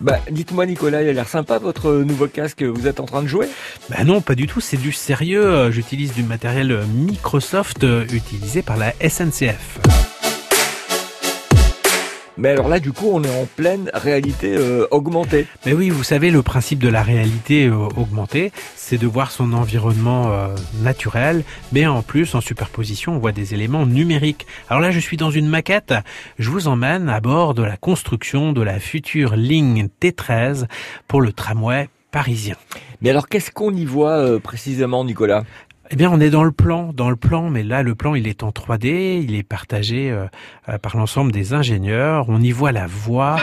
Bah, dites-moi Nicolas, il a l'air sympa votre nouveau casque, vous êtes en train de jouer? Bah non, pas du tout, c'est du sérieux. J'utilise du matériel Microsoft euh, utilisé par la SNCF. Mais alors là, du coup, on est en pleine réalité euh, augmentée. Mais oui, vous savez, le principe de la réalité euh, augmentée, c'est de voir son environnement euh, naturel, mais en plus, en superposition, on voit des éléments numériques. Alors là, je suis dans une maquette. Je vous emmène à bord de la construction de la future ligne T13 pour le tramway parisien. Mais alors, qu'est-ce qu'on y voit précisément, Nicolas? Eh bien, on est dans le plan, dans le plan, mais là, le plan, il est en 3D, il est partagé euh, euh, par l'ensemble des ingénieurs. On y voit la voie,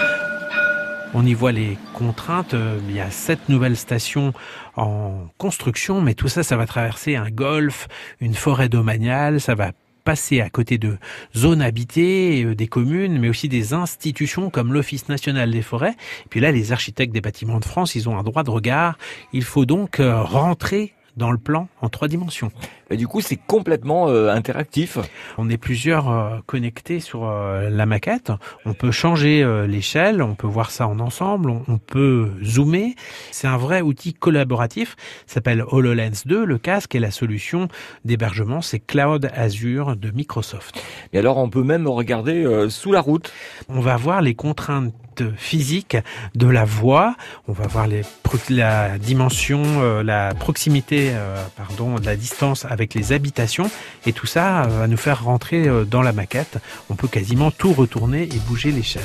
on y voit les contraintes. Euh, il y a sept nouvelles stations en construction, mais tout ça, ça va traverser un golfe, une forêt domaniale, ça va passer à côté de zones habitées, des communes, mais aussi des institutions comme l'Office national des forêts. Et puis là, les architectes des bâtiments de France, ils ont un droit de regard. Il faut donc rentrer dans le plan en trois dimensions. Et du coup, c'est complètement euh, interactif. On est plusieurs euh, connectés sur euh, la maquette. On peut changer l'échelle, on peut voir ça en ensemble, on, peut zoomer. C'est un vrai outil collaboratif. s'appelle HoloLens 2. Le casque et la solution d'hébergement, c'est Cloud Azure de Microsoft. Et alors, on peut même regarder sous la route. On va voir les contraintes physique de la voie. On va voir les, la dimension, euh, la proximité, euh, pardon, la distance avec les habitations. Et tout ça euh, va nous faire rentrer dans la maquette. On peut quasiment tout retourner et bouger l'échelle.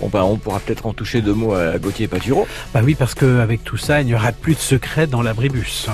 Bon ben, on pourra peut-être en toucher deux mots à Gauthier Paturo. Bah oui, parce qu'avec tout ça, il n'y aura plus de secret dans l'abribus.